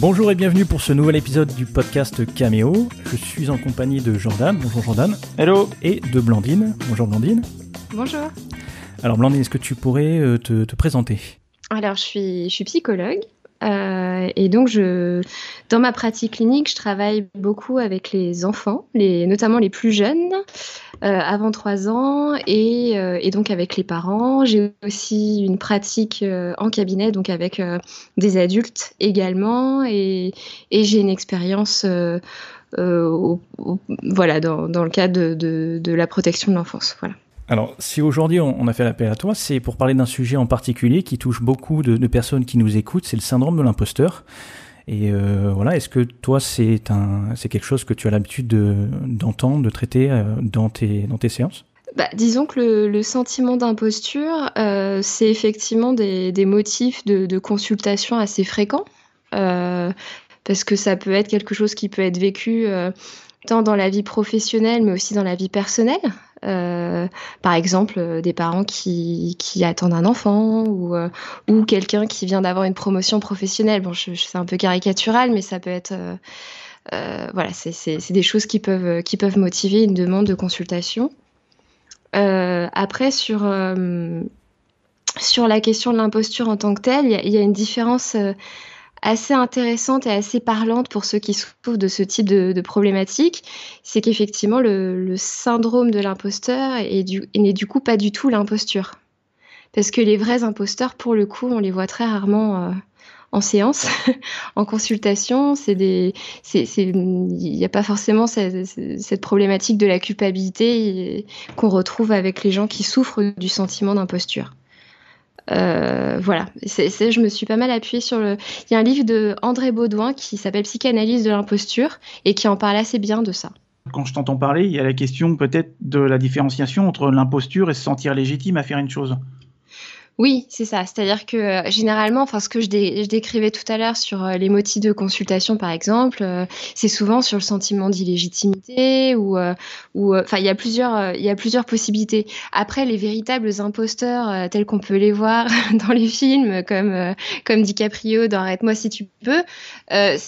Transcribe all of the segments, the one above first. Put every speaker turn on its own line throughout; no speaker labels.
Bonjour et bienvenue pour ce nouvel épisode du podcast Cameo. Je suis en compagnie de Jordan. Bonjour Jordan.
Hello.
Et de Blandine. Bonjour Blandine.
Bonjour.
Alors Blandine, est-ce que tu pourrais euh, te, te présenter?
Alors je suis, je suis psychologue. Euh, et donc, je, dans ma pratique clinique, je travaille beaucoup avec les enfants, les, notamment les plus jeunes, euh, avant 3 ans, et, euh, et, donc avec les parents. J'ai aussi une pratique euh, en cabinet, donc avec euh, des adultes également, et, j'ai une expérience voilà, dans, le cadre de, la protection de l'enfance. Voilà.
Alors, si aujourd'hui on a fait l'appel à toi, c'est pour parler d'un sujet en particulier qui touche beaucoup de personnes qui nous écoutent, c'est le syndrome de l'imposteur. Et euh, voilà, est-ce que toi, c'est un, c'est quelque chose que tu as l'habitude d'entendre, de, traiter euh, dans, tes, dans tes séances?
Bah, disons que le, sentiment d'imposture, euh, c'est effectivement des, des motifs de, consultation assez fréquents, parce que ça peut être quelque chose qui peut être vécu tant dans la vie professionnelle, mais aussi dans la vie personnelle. Euh, par exemple, euh, des parents qui, attendent un enfant ou, euh, ou quelqu'un qui vient d'avoir une promotion professionnelle. Bon, je, je, c'est un peu caricatural, mais ça peut être. Voilà, c'est des choses qui peuvent, qui peuvent motiver une demande de consultation. après, sur, sur la question de l'imposture en tant que telle, il y, a une différence assez intéressante et assez parlante pour ceux qui souffrent de ce type de, de problématique, c'est qu'effectivement le, syndrome de l'imposteur n'est du, coup pas du tout l'imposture. Parce que les vrais imposteurs, pour le coup, on les voit très rarement euh, en séance, en consultation. Il n'y a pas forcément cette, problématique de la culpabilité qu'on retrouve avec les gens qui souffrent du sentiment d'imposture. Euh, voilà, c'est, je me suis pas mal appuyée sur le. Il y a un livre de André Baudouin qui s'appelle Psychanalyse de l'imposture et qui en parle assez bien de ça.
Quand je t'entends parler, il y a la question peut-être de la différenciation entre l'imposture et se sentir légitime à faire une chose.
Oui, c'est ça. C'est-à-dire que euh, généralement, enfin, ce que je, dé je, décrivais tout à l'heure sur euh, les motifs de consultation, par exemple, euh, c'est souvent sur le sentiment d'illégitimité ou, euh, ou, enfin, il y a plusieurs, il y a plusieurs possibilités. Après, les véritables imposteurs tels qu'on peut les voir dans les films, comme comme DiCaprio dans Arrête-moi si tu peux,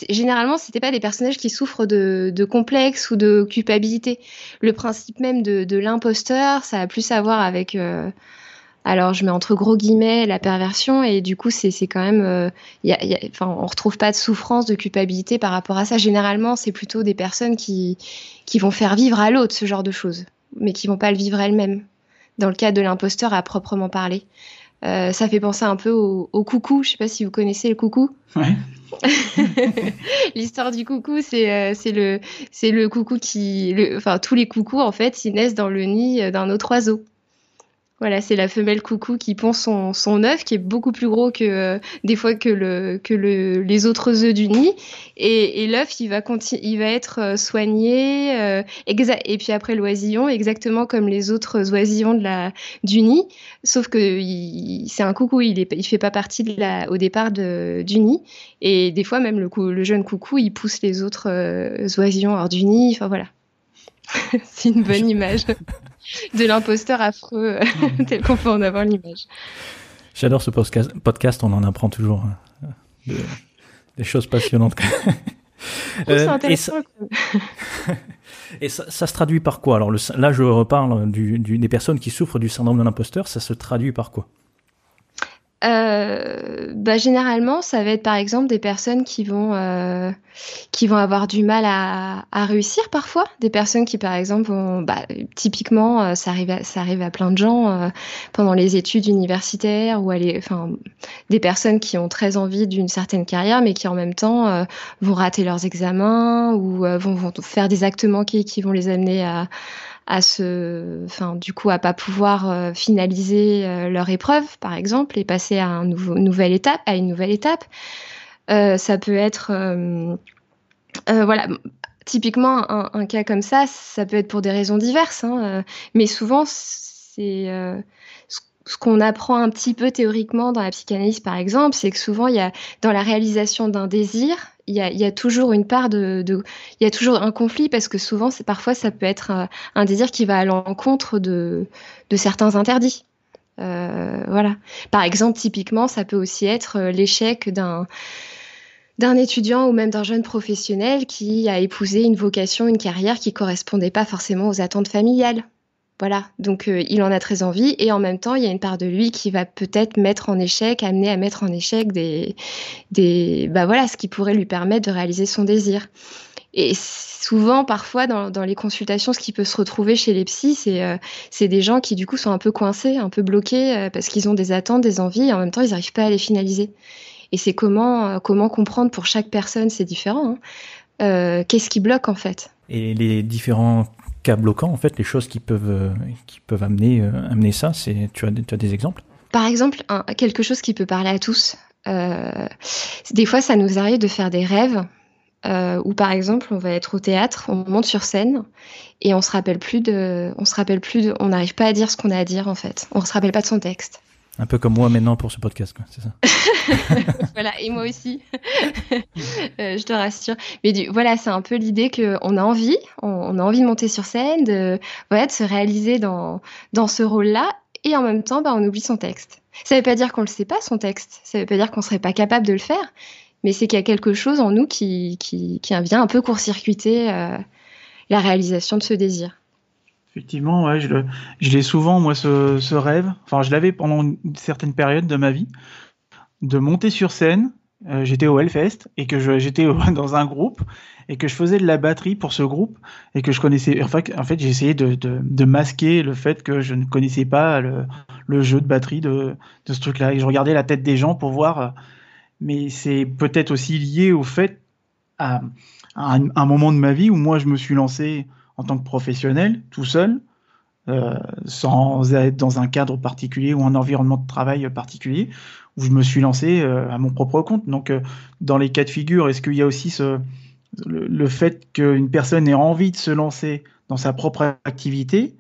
généralement, c'était pas des personnages qui souffrent de, de complexes ou de culpabilité. Le principe même de, de l'imposteur, ça a plus à voir avec alors, je mets entre gros guillemets la perversion et du coup, c'est quand même, euh, y a, y a, enfin, on retrouve pas de souffrance, de culpabilité par rapport à ça. Généralement, c'est plutôt des personnes qui qui vont faire vivre à l'autre ce genre de choses, mais qui vont pas le vivre elles-mêmes. Dans le cas de l'imposteur à proprement parler, euh, ça fait penser un peu au, au, coucou. Je sais pas si vous connaissez le coucou.
Ouais.
L'histoire du coucou, c'est euh, c'est le c'est le coucou qui, le, enfin tous les coucous en fait, ils naissent dans le nid d'un autre oiseau. Voilà, c'est la femelle coucou qui pond son, son œuf, qui est beaucoup plus gros que euh, des fois que, le, que le, les autres œufs du nid. Et, et l'œuf, il va il va être euh, soigné, euh, et puis après l'oisillon, exactement comme les autres oisillons de la, du nid, sauf que c'est un coucou, il, est, il fait pas partie de la, au départ de, du nid. Et des fois, même le, le jeune coucou, il pousse les autres euh, oisillons hors du nid. Enfin voilà. c'est une bonne image de l'imposteur affreux mmh. tel qu'on peut en avoir l'image.
J'adore ce podcast, on en apprend toujours hein, de, des choses passionnantes.
euh, et ça,
et ça, ça, se traduit par quoi? Alors le, là, je reparle du, du, des personnes qui souffrent du syndrome de l'imposteur. Ça se traduit par quoi?
Euh, bah, généralement, ça va être par exemple des personnes qui vont euh, qui vont avoir du mal à, à, réussir parfois, des personnes qui par exemple vont, bah, typiquement, euh, ça arrive à, ça arrive à plein de gens euh, pendant les études universitaires ou aller, enfin, des personnes qui ont très envie d'une certaine carrière, mais qui en même temps euh, vont rater leurs examens ou vont, vont faire des actes manqués qui vont les amener à à se, enfin, du coup, à pas pouvoir euh, finaliser euh, leur épreuve, par exemple, et passer à un nouveau, nouvelle étape, à une nouvelle étape. Euh, ça peut être, voilà, typiquement un, un, cas comme ça, ça peut être pour des raisons diverses, hein, mais souvent c'est ce qu'on apprend un petit peu théoriquement dans la psychanalyse, par exemple, c'est que souvent, il y a dans la réalisation d'un désir, il y, a, toujours une part de, y a toujours un conflit parce que souvent, c'est parfois, ça peut être un, un désir qui va à l'encontre de, de certains interdits. Euh, voilà. Par exemple, typiquement, ça peut aussi être l'échec d'un d'un étudiant ou même d'un jeune professionnel qui a épousé une vocation, une carrière qui correspondait pas forcément aux attentes familiales. Voilà, donc euh, il en a très envie et en même temps, il y a une part de lui qui va peut-être mettre en échec, amener à mettre en échec des, des, bah voilà, ce qui pourrait lui permettre de réaliser son désir. Et souvent, parfois, dans, les consultations, ce qui peut se retrouver chez les psys, c'est euh, c'est des gens qui, du coup, sont un peu coincés, un peu bloqués, euh, parce qu'ils ont des attentes, des envies, et en même temps, ils n'arrivent pas à les finaliser. Et c'est comment, comment comprendre pour chaque personne, c'est différent. Hein. Qu'est-ce qui bloque, en fait?
Et les différents cas bloquants, en fait, les choses qui peuvent, euh, qui peuvent amener, euh, amener ça tu, as, des exemples?
Par exemple, quelque chose qui peut parler à tous. Euh, des fois, ça nous arrive de faire des rêves euh, où, par exemple, on va être au théâtre, on monte sur scène et on se rappelle plus de, on se rappelle plus de, on n'arrive pas à dire ce qu'on a à dire en fait. On se rappelle pas de son texte.
Un peu comme moi maintenant pour ce podcast, c'est ça
Voilà, et moi aussi, euh, je te rassure. Mais du, voilà, c'est un peu l'idée qu'on a envie, on, a envie de monter sur scène, de, voilà, de se réaliser dans, dans ce rôle-là, et en même temps, bah, on oublie son texte. Ça ne veut pas dire qu'on ne le sait pas, son texte, ça ne veut pas dire qu'on ne serait pas capable de le faire, mais c'est qu'il y a quelque chose en nous qui, qui, qui vient un peu court-circuiter euh, la réalisation de ce désir.
Effectivement, ouais, je, l'ai souvent, moi, ce, rêve. Enfin, je l'avais pendant une certaine période de ma vie, de monter sur scène. Euh, j'étais au Hellfest et que j'étais dans un groupe et que je faisais de la batterie pour ce groupe et que je connaissais. En fait, j'ai essayé de, masquer le fait que je ne connaissais pas le, jeu de batterie de, ce truc-là. Et je regardais la tête des gens pour voir. Euh, mais c'est peut-être aussi lié au fait à, un moment de ma vie où moi je me suis lancé en tant que professionnel, tout seul, euh, sans être dans un cadre particulier ou un environnement de travail particulier, où je me suis lancé euh, à mon propre compte. Donc, euh, dans les cas de figure, est-ce qu'il y a aussi le, fait qu'une personne ait envie de se lancer dans sa propre activité,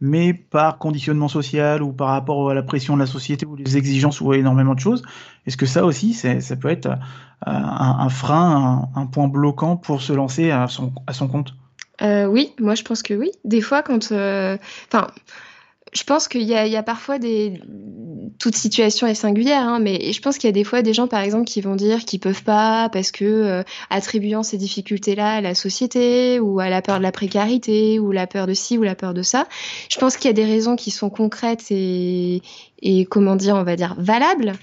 mais par conditionnement social ou par rapport à la pression de la société ou les exigences ou énormément de choses, est-ce que ça aussi, ça peut être un, frein, un, point bloquant pour se lancer à son compte?
Euh, oui, moi je pense que oui. Des fois, quand. Euh, enfin. je pense qu'il y, a parfois des. Toute situation est singulière, hein, mais je pense qu'il y a des fois des gens, par exemple, qui vont dire qu'ils peuvent pas parce que, euh, attribuant ces difficultés-là à la société ou à la peur de la précarité ou la peur de ci ou la peur de ça, je pense qu'il y a des raisons qui sont concrètes et, et comment dire, on va dire, valables.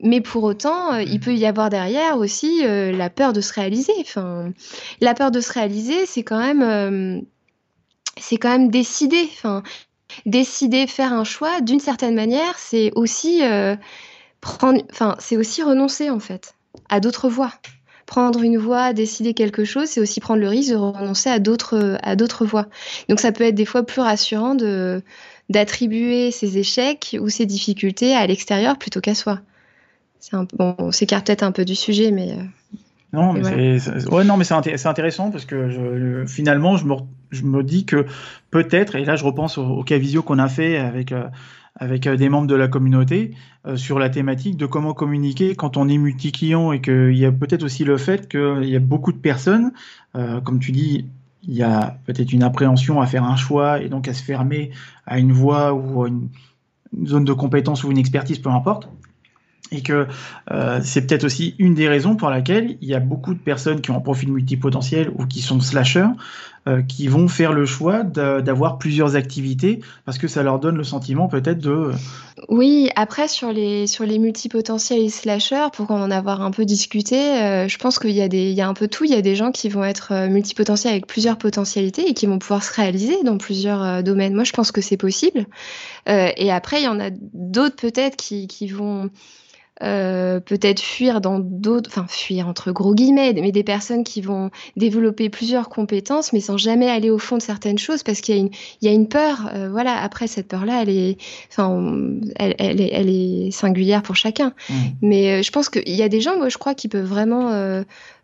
Mais pour autant, euh, il mm. peut y avoir derrière aussi euh, la peur de se réaliser. Enfin, la peur de se réaliser, c'est quand même, euh, c'est quand même décider. Enfin, décider, faire un choix, d'une certaine manière, c'est aussi prendre. Enfin, c'est aussi renoncer en fait à d'autres voies. Prendre une voie, décider quelque chose, c'est aussi prendre le risque de renoncer à d'autres à d'autres voies. Donc, ça peut être des fois plus rassurant de d'attribuer ses échecs ou ses difficultés à l'extérieur plutôt qu'à soi bon, on s'écarte peut-être un peu du sujet, mais. Euh,
non, mais c'est ouais, non, mais c'est intéressant parce que je, finalement, je me, je me dis que peut-être, et là je repense au, cas visio qu'on a fait avec, euh, avec euh, des membres de la communauté sur la thématique de comment communiquer quand on est multi-client et qu'il y a peut-être aussi le fait qu'il y a beaucoup de personnes, comme tu dis, il y a peut-être une appréhension à faire un choix et donc à se fermer à une voie ou à une zone de compétence ou une expertise, peu importe et que euh, c'est peut-être aussi une des raisons pour laquelle il y a beaucoup de personnes qui ont un profil multipotentiel ou qui sont slashers euh, qui vont faire le choix d'avoir plusieurs activités parce que ça leur donne le sentiment peut-être de
oui après sur les sur les multipotentiels et slashers pour en avoir un peu discuté euh, je pense qu'il y a des il y a un peu tout. Il y a des gens qui vont être multipotentiels avec plusieurs potentialités et qui vont pouvoir se réaliser dans plusieurs domaines. Moi je pense que c'est possible. Et après il y en a d'autres peut-être qui qui vont euh, peut-être fuir dans d'autres, enfin fuir entre gros guillemets, mais des personnes qui vont développer plusieurs compétences, mais sans jamais aller au fond de certaines choses, parce qu'il y a une, il y a une peur. Euh, voilà, après cette peur-là, elle est, enfin, elle, elle, est, elle est singulière pour chacun. Mmh. Mais euh, je pense qu'il y a des gens, moi, je crois, qui peuvent vraiment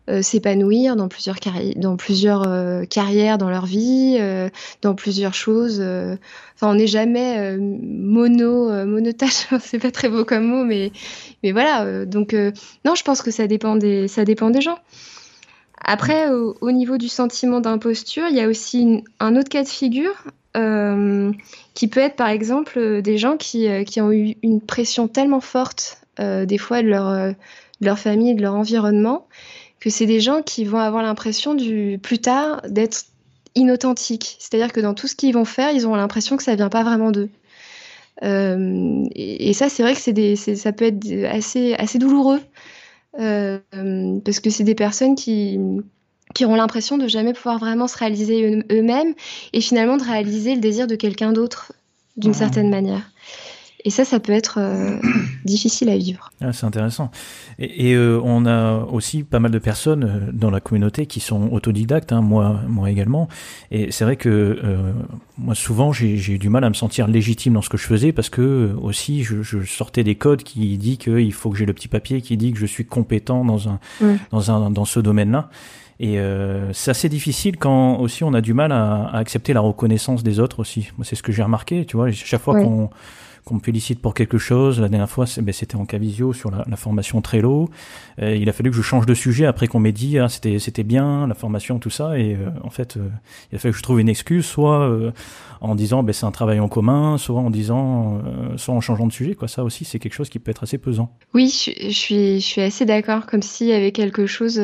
euh, s'épanouir dans plusieurs, dans plusieurs euh, carrières dans leur vie, euh, dans plusieurs choses. Enfin, on n'est jamais mono, monotache, c'est pas très beau comme mot, mais, mais voilà. donc, non, je pense que ça dépend des, ça dépend des gens. Après, au, niveau du sentiment d'imposture, il y a aussi un autre cas de figure qui peut être, par exemple, des gens qui, qui ont eu une pression tellement forte des fois de leur, de leur famille, de leur environnement, que c'est des gens qui vont avoir l'impression du plus tard d'être inauthentiques. C'est-à-dire que dans tout ce qu'ils vont faire, ils ont l'impression que ça vient pas vraiment d'eux. Euh, et, ça, c'est vrai que c'est des, ça peut être assez, assez douloureux euh, parce que c'est des personnes qui, qui auront l'impression de jamais pouvoir vraiment se réaliser eux-mêmes et finalement de réaliser le désir de quelqu'un d'autre d'une mmh. certaine manière. Et ça, ça peut être euh, difficile à vivre.
Ah, c'est intéressant. Et, et euh, on a aussi pas mal de personnes euh, dans la communauté qui sont autodidactes, hein, moi, moi également. Et c'est vrai que moi, souvent, j'ai eu du mal à me sentir légitime dans ce que je faisais parce que aussi, je, je sortais des codes qui dit qu'il faut que j'ai le petit papier qui dit que je suis compétent dans un, dans un, dans ce domaine-là. Et euh, c'est assez difficile quand aussi on a du mal à, à accepter la reconnaissance des autres aussi. Moi, c'est ce que j'ai remarqué, tu vois. Chaque fois qu'on qu'on me félicite pour quelque chose. La dernière fois, ben, c'était en Cavisio sur la, formation Trello. Euh, il a fallu que je change de sujet après qu'on m'ait dit ah, c'était c'était bien la formation tout ça et euh, en fait euh, il a fallu que je trouve une excuse soit en disant ben c'est un travail en commun, soit en disant soit en changeant de sujet quoi. Ça aussi c'est quelque chose qui peut être assez pesant.
Oui, je, suis je suis assez d'accord comme s'il y avait quelque chose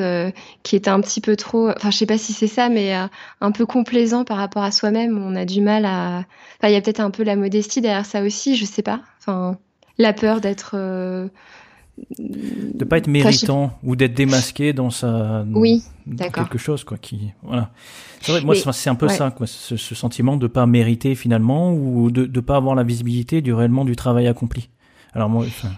qui était un petit peu trop enfin je sais pas si c'est ça mais un peu complaisant par rapport à soi-même, on a du mal à il y a peut-être un peu la modestie derrière ça aussi, je sais pas. Enfin la peur d'être
de pas être méritant ou d'être démasqué dans sa
oui
quelque chose quoi qui voilà. C'est vrai moi c'est un peu ça quoi ce, sentiment de pas mériter finalement ou de de pas avoir la visibilité du réellement du travail accompli. Alors moi enfin,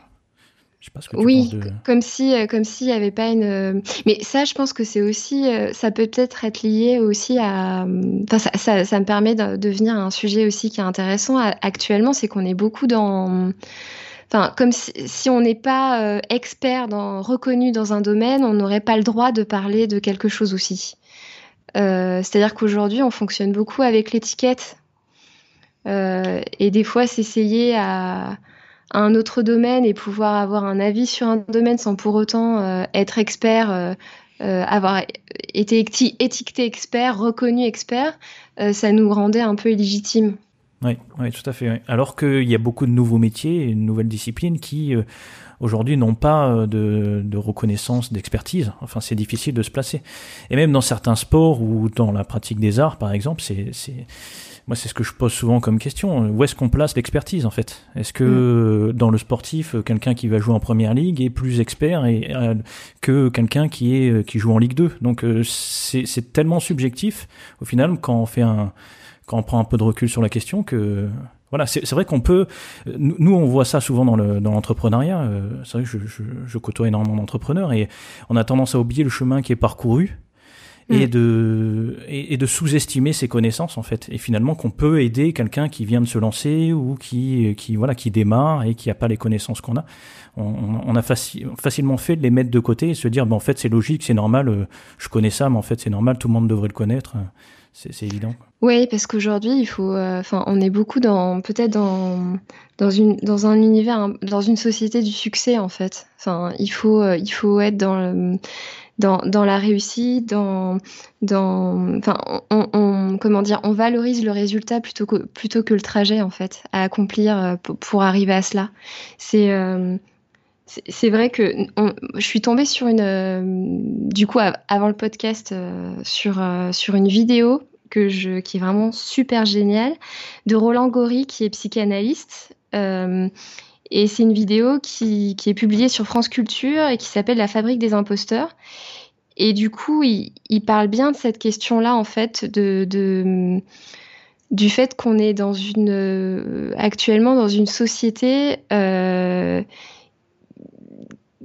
je sais pas ce que tu
oui,
de...
comme si, euh, comme s'il y avait pas une. Euh, mais ça, je pense que c'est aussi, euh, ça peut peut-être être lié aussi à. Enfin, ça, ça, ça, me permet de devenir un sujet aussi qui est intéressant actuellement, c'est qu'on est beaucoup dans Enfin, comme si, on n'est pas euh, expert, dans, reconnu dans un domaine, on n'aurait pas le droit de parler de quelque chose aussi. Euh, c'est-à-dire qu'aujourd'hui, on fonctionne beaucoup avec l'étiquette. Euh, et des fois, s'essayer à, un autre domaine et pouvoir avoir un avis sur un domaine sans pour autant être expert, avoir été étiqueté expert, reconnu expert, ça nous rendait un peu illégitime.
Oui, oui, tout à fait. Alors qu'il y a beaucoup de nouveaux métiers, une nouvelle discipline qui euh, aujourd'hui n'ont pas euh, de, de reconnaissance, d'expertise. Enfin, c'est difficile de se placer. Et même dans certains sports ou dans la pratique des arts, par exemple, c'est, c'est moi, c'est ce que je pose souvent comme question. Où est-ce qu'on place l'expertise en fait? Est-ce que mm. dans le sportif, quelqu'un qui va jouer en première ligue est plus expert et, euh, que quelqu'un qui est qui joue en Ligue 2 Donc c'est, c'est tellement subjectif au final quand on fait un quand on prend un peu de recul sur la question que voilà, c'est vrai qu'on peut. Nous, on voit ça souvent dans l'entrepreneuriat. Le, dans euh, c'est vrai que je, je, je côtoie énormément d'entrepreneurs et on a tendance à oublier le chemin qui est parcouru et mm. de et, de sous-estimer ses connaissances en fait. Et finalement, qu'on peut aider quelqu'un qui vient de se lancer ou qui qui voilà qui démarre et qui a pas les connaissances qu'on a. On, on a facilement fait de les mettre de côté et se dire, ben en fait, c'est logique, c'est normal. Euh, je connais ça, mais en fait, c'est normal. Tout le monde devrait le connaître c'est évident.
Oui, parce qu'aujourd'hui, il faut, euh, enfin, on est beaucoup dans, peut-être dans, dans une, dans un univers, dans une société du succès en fait. Enfin, il faut, euh, il faut être dans dans, dans la réussite, dans, dans, enfin, on, on, comment dire, on valorise le résultat plutôt que, plutôt que le trajet en fait à accomplir euh, pour, arriver à cela. C'est c'est vrai que je suis tombée sur une, euh, du coup, avant le podcast, euh, sur, euh, sur une vidéo qui est vraiment super géniale de Roland Gori, qui est psychanalyste. et c'est une vidéo qui, est publiée sur France Culture et qui s'appelle La fabrique des imposteurs. Et du coup, il, parle bien de cette question-là, en fait, de, du fait qu'on est dans une actuellement dans une société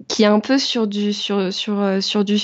qui est un peu sur du sur sur euh, sur du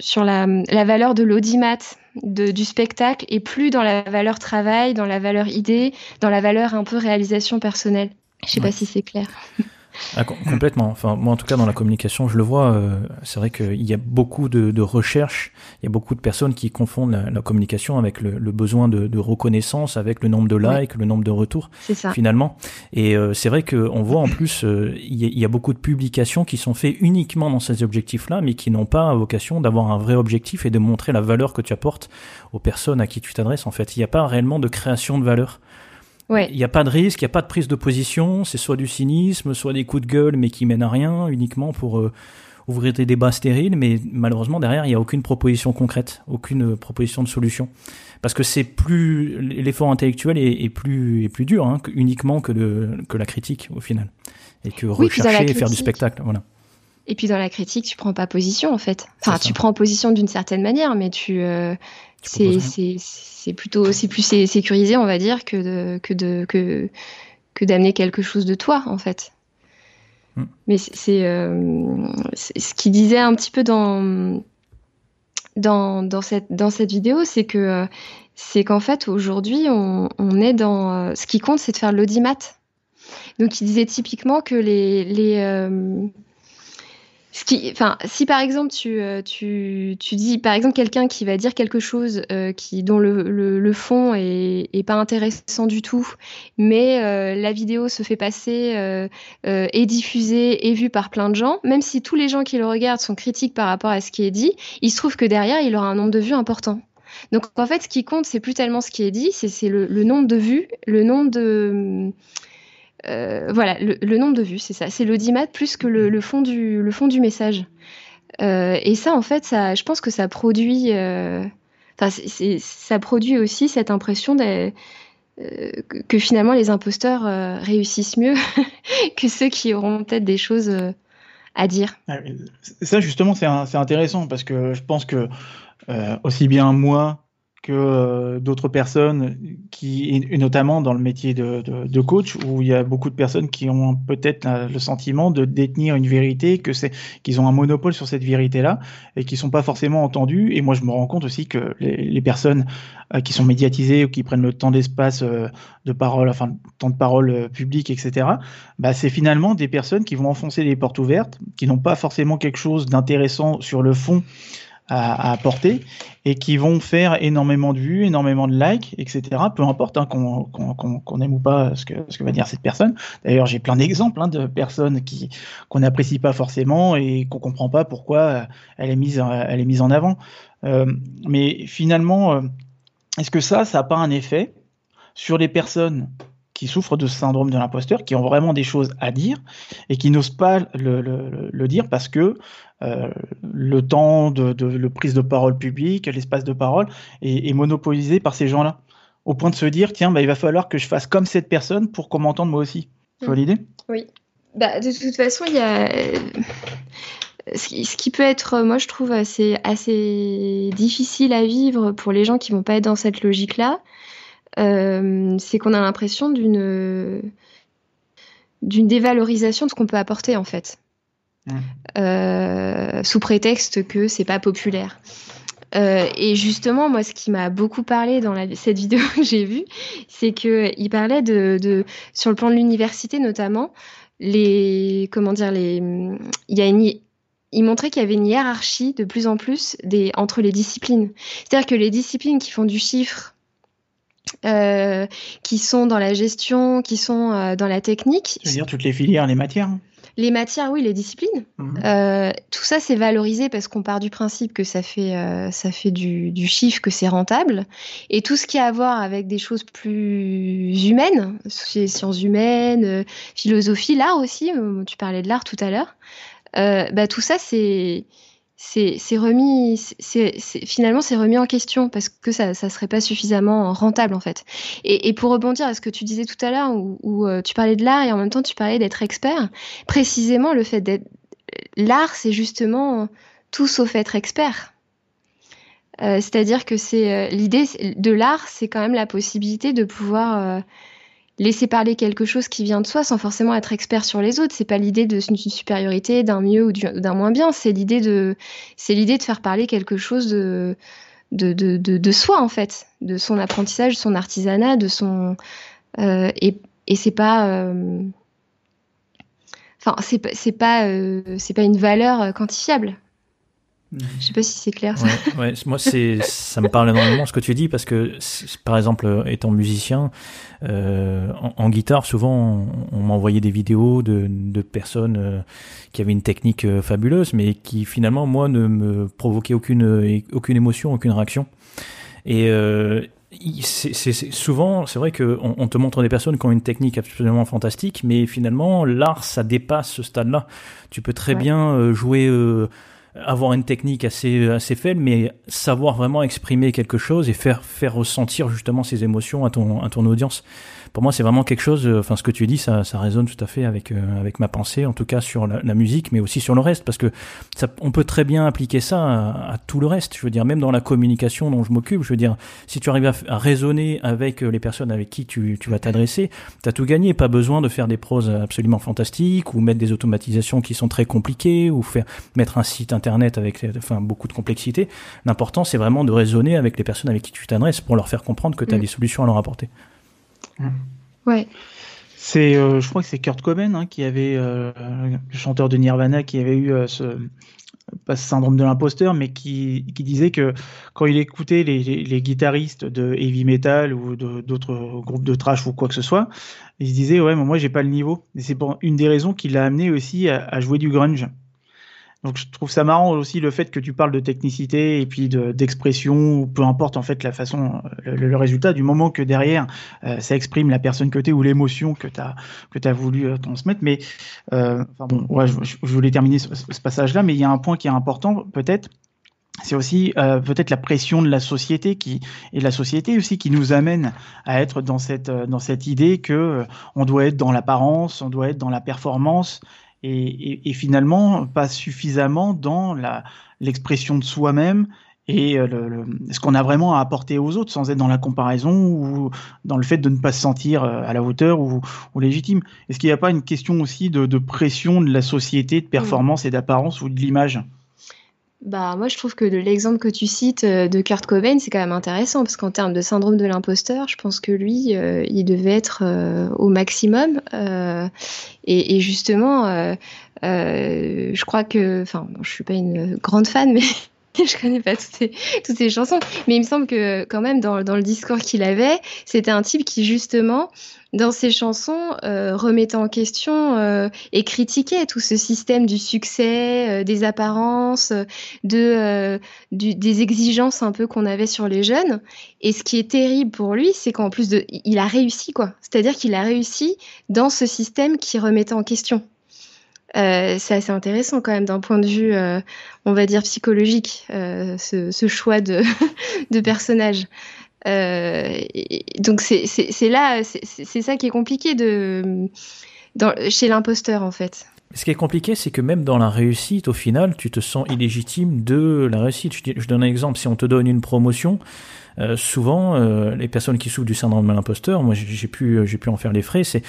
sur la, la valeur de l'audimat du spectacle et plus dans la valeur travail, dans la valeur idée, dans la valeur un peu réalisation personnelle. Je sais pas si c'est clair.
Ah, complètement. Enfin, moi, en tout cas, dans la communication, je le vois. Euh, c'est vrai qu'il y a beaucoup de, de recherches. Il y a beaucoup de personnes qui confondent la, communication avec le, besoin de, reconnaissance, avec le nombre de likes, le nombre de retours.
Ça.
Finalement. Et euh, c'est vrai qu'on voit en plus, euh, il, y a, beaucoup de publications qui sont faites uniquement dans ces objectifs-là, mais qui n'ont pas vocation d'avoir un vrai objectif et de montrer la valeur que tu apportes aux personnes à qui tu t'adresses. En fait, il n'y a pas réellement de création de valeur. Il n'y a pas de risque, il n'y a pas de prise de position, c'est soit du cynisme, soit des coups de gueule, mais qui mènent à rien, uniquement pour euh, ouvrir des débats stériles, mais malheureusement derrière, il n'y a aucune proposition concrète, aucune proposition de solution. Parce que c'est plus l'effort intellectuel est, plus est plus dur hein, uniquement que, de, que la critique au final, et que rechercher et faire du spectacle, voilà.
Et puis dans la critique, tu prends pas position en fait. Enfin, tu prends position d'une certaine manière, mais tu, euh, c'est plutôt c'est plus sécurisé, on va dire, que de que de que que d'amener quelque chose de toi en fait. Hmm. Mais euh, c'est ce qu'il disait un petit peu dans dans, dans cette dans cette vidéo, c'est que c'est qu'en fait aujourd'hui on, on, est dans euh, ce qui compte, c'est de faire l'audimat. Donc il disait typiquement que les les euh, enfin, si par exemple tu, euh, tu, tu dis, par exemple, quelqu'un qui va dire quelque chose euh, qui, dont le, le, fond est, pas intéressant du tout, mais euh, la vidéo se fait passer, est diffusée, est vue par plein de gens, même si tous les gens qui le regardent sont critiques par rapport à ce qui est dit, il se trouve que derrière, il aura un nombre de vues important. Donc en fait, ce qui compte, c'est plus tellement ce qui est dit, c'est le, nombre de vues, le nombre de euh, voilà, le, nombre de vues, c'est ça. C'est l'audimat plus que le, fond, du, le fond du message. Euh, et ça, en fait, ça, je pense que ça produit, euh, ça produit aussi cette impression que, finalement les imposteurs réussissent mieux que ceux qui auront peut-être des choses à dire.
Ah ça, justement, c'est intéressant parce que je pense que aussi bien moi que euh, d'autres personnes qui, notamment dans le métier de, coach, où il y a beaucoup de personnes qui ont peut-être le sentiment de détenir une vérité, que c'est qu'ils ont un monopole sur cette vérité-là et qui sont pas forcément entendus. Et moi, je me rends compte aussi que les, personnes euh, qui sont médiatisées ou qui prennent le temps d'espace euh, de parole, enfin temps de parole public, etc. Bah, c'est finalement des personnes qui vont enfoncer les portes ouvertes, qui n'ont pas forcément quelque chose d'intéressant sur le fond à, apporter et qui vont faire énormément de vues, énormément de likes, etc. Peu importe hein, qu'on aime ou pas ce que, va dire cette personne. D'ailleurs, j'ai plein d'exemples hein, de personnes qui qu'on n'apprécie pas forcément et qu'on comprend pas pourquoi elle est mise, elle est mise en avant. Euh, mais finalement, euh, est-ce que ça, ça n'a pas un effet sur les personnes qui souffrent de ce syndrome de l'imposteur, qui ont vraiment des choses à dire et qui n'osent pas le, dire parce que euh, le temps de, de le prise de parole publique, l'espace de parole est, est, monopolisé par ces gens-là, au point de se dire tiens, bah, il va falloir que je fasse comme cette personne pour qu'on m'entende moi aussi. Tu vois mm. l'idée?
Oui. Bah, de toute façon, il y a ce qui, peut être, moi je trouve assez, assez difficile à vivre pour les gens qui vont pas être dans cette logique-là, euh, c'est qu'on a l'impression d'une d'une dévalorisation de ce qu'on peut apporter en fait. Euh, sous prétexte que c'est pas populaire. Euh, et justement, moi, ce qui m'a beaucoup parlé dans cette vidéo que j'ai vue, c'est que il parlait de, sur le plan de l'université notamment, les, comment dire, les, il y a il montrait qu'il y avait une hiérarchie de plus en plus des, entre les disciplines. C'est-à-dire que les disciplines qui font du chiffre, euh, qui sont dans la gestion, qui sont dans la technique.
Tu veux dire toutes les filières, les matières hein?
Les matières, oui, les disciplines. Mhm. Euh, tout ça, c'est valorisé parce qu'on part du principe que ça fait, euh, ça fait du, du, chiffre, que c'est rentable. Et tout ce qui a à voir avec des choses plus humaines, sciences humaines, euh, philosophie, l'art aussi, tu parlais de l'art tout à l'heure, bah, tout ça, c'est c'est remis, finalement c'est remis en question parce que ça ça serait pas suffisamment rentable en fait. Et, pour rebondir à ce que tu disais tout à l'heure où, euh, tu parlais de l'art et en même temps tu parlais d'être expert, précisément le fait d'être l'art c'est justement tout sauf être expert. Euh, C'est-à-dire que c'est euh, l'idée de l'art, c'est quand même la possibilité de pouvoir euh, laisser parler quelque chose qui vient de soi sans forcément être expert sur les autres. C'est pas l'idée d'une supériorité, d'un mieux ou d'un moins bien. C'est l'idée de, faire parler quelque chose de, de, de, soi en fait, de son apprentissage, de son artisanat, de son euh, et, et c'est pas euh, c'est pas euh, c'est pas une valeur quantifiable. Je sais pas si c'est clair. Ça.
Ouais, moi, c'est, ça me parle énormément ce que tu dis parce que, par exemple, étant musicien, euh, en, guitare, souvent, on, m'envoyait des vidéos de, de personnes euh, qui avaient une technique euh, fabuleuse, mais qui finalement, moi, ne me provoquaient aucune, aucune émotion, aucune réaction. Et, c'est souvent, c'est vrai qu'on on te montre des personnes qui ont une technique absolument fantastique, mais finalement, l'art, ça dépasse ce stade-là. Tu peux très bien euh, jouer, euh, avoir une technique assez, assez faible, mais savoir vraiment exprimer quelque chose et faire, faire ressentir justement ces émotions à ton, à ton audience pour moi, c'est vraiment quelque chose. Euh, enfin, ce que tu dis, ça, ça résonne tout à fait avec euh, avec ma pensée, en tout cas sur la, musique, mais aussi sur le reste, parce que ça, on peut très bien appliquer ça à, tout le reste. Je veux dire, même dans la communication dont je m'occupe, je veux dire, si tu arrives à, raisonner avec euh, les personnes avec qui tu, tu vas t'adresser, t'as tout gagné. Pas besoin de faire des proses absolument fantastiques ou mettre des automatisations qui sont très compliquées ou faire mettre un site internet avec enfin beaucoup de complexité. L'important, c'est vraiment de raisonner avec les personnes avec qui tu t'adresses pour leur faire comprendre que tu as mm. des solutions à leur apporter.
Ouais.
C'est, euh, je crois que c'est Kurt Cobain hein, qui avait, euh, le chanteur de Nirvana, qui avait eu euh, ce, pas ce syndrome de l'imposteur, mais qui, qui, disait que quand il écoutait les, les, guitaristes de heavy metal ou d'autres groupes de trash ou quoi que ce soit, il se disait ouais, mais moi j'ai pas le niveau. Et c'est une des raisons qui l'a amené aussi à, à jouer du grunge. Donc je trouve ça marrant aussi le fait que tu parles de technicité et puis d'expression, ou peu importe en fait la façon, le, résultat, du moment que derrière euh, ça exprime la personne que tu es ou l'émotion que tu as, as voulu euh, transmettre. Mais euh, enfin bon, ouais, je, voulais terminer ce, passage-là, mais il y a un point qui est important peut-être. C'est aussi peut-être la pression de la société qui et la société aussi qui nous amène à être dans cette dans cette idée que on doit être dans l'apparence, on doit être dans la performance et, finalement pas suffisamment dans l'expression de soi-même et euh, ce qu'on a vraiment à apporter aux autres sans être dans la comparaison ou dans le fait de ne pas se sentir euh, à la hauteur ou, légitime. Est-ce qu'il n'y a pas une question aussi de, de, pression de la société, de performance et d'apparence ou de l'image?
Bah, moi, je trouve que l'exemple que tu cites euh, de Kurt Cobain, c'est quand même intéressant parce qu'en termes de syndrome de l'imposteur, je pense que lui, euh, il devait être euh, au maximum. Et, et, justement, je crois que, enfin, je suis pas une grande fan, mais je connais pas toutes ces, chansons, mais il me semble que quand même dans, le discours qu'il avait, c'était un type qui justement dans ses chansons euh, remettait en question euh, et critiquait tout ce système du succès, euh, des apparences, de des exigences un peu qu'on avait sur les jeunes. Et ce qui est terrible pour lui, c'est qu'en plus de, il a réussi quoi. C'est-à-dire qu'il a réussi dans ce système qui remettait en question. Euh, c'est assez intéressant quand même d'un point de vue, euh, on va dire, psychologique, euh, ce, choix de, de personnage. donc c'est là, c'est ça qui est compliqué de, chez l'imposteur en fait.
Ce qui est compliqué, c'est que même dans la réussite, au final, tu te sens illégitime de la réussite. Je donne un exemple. Si on te donne une promotion, euh, souvent, euh, les personnes qui souffrent du syndrome de l'imposteur, moi j'ai pu, j'ai pu en faire les frais, c'est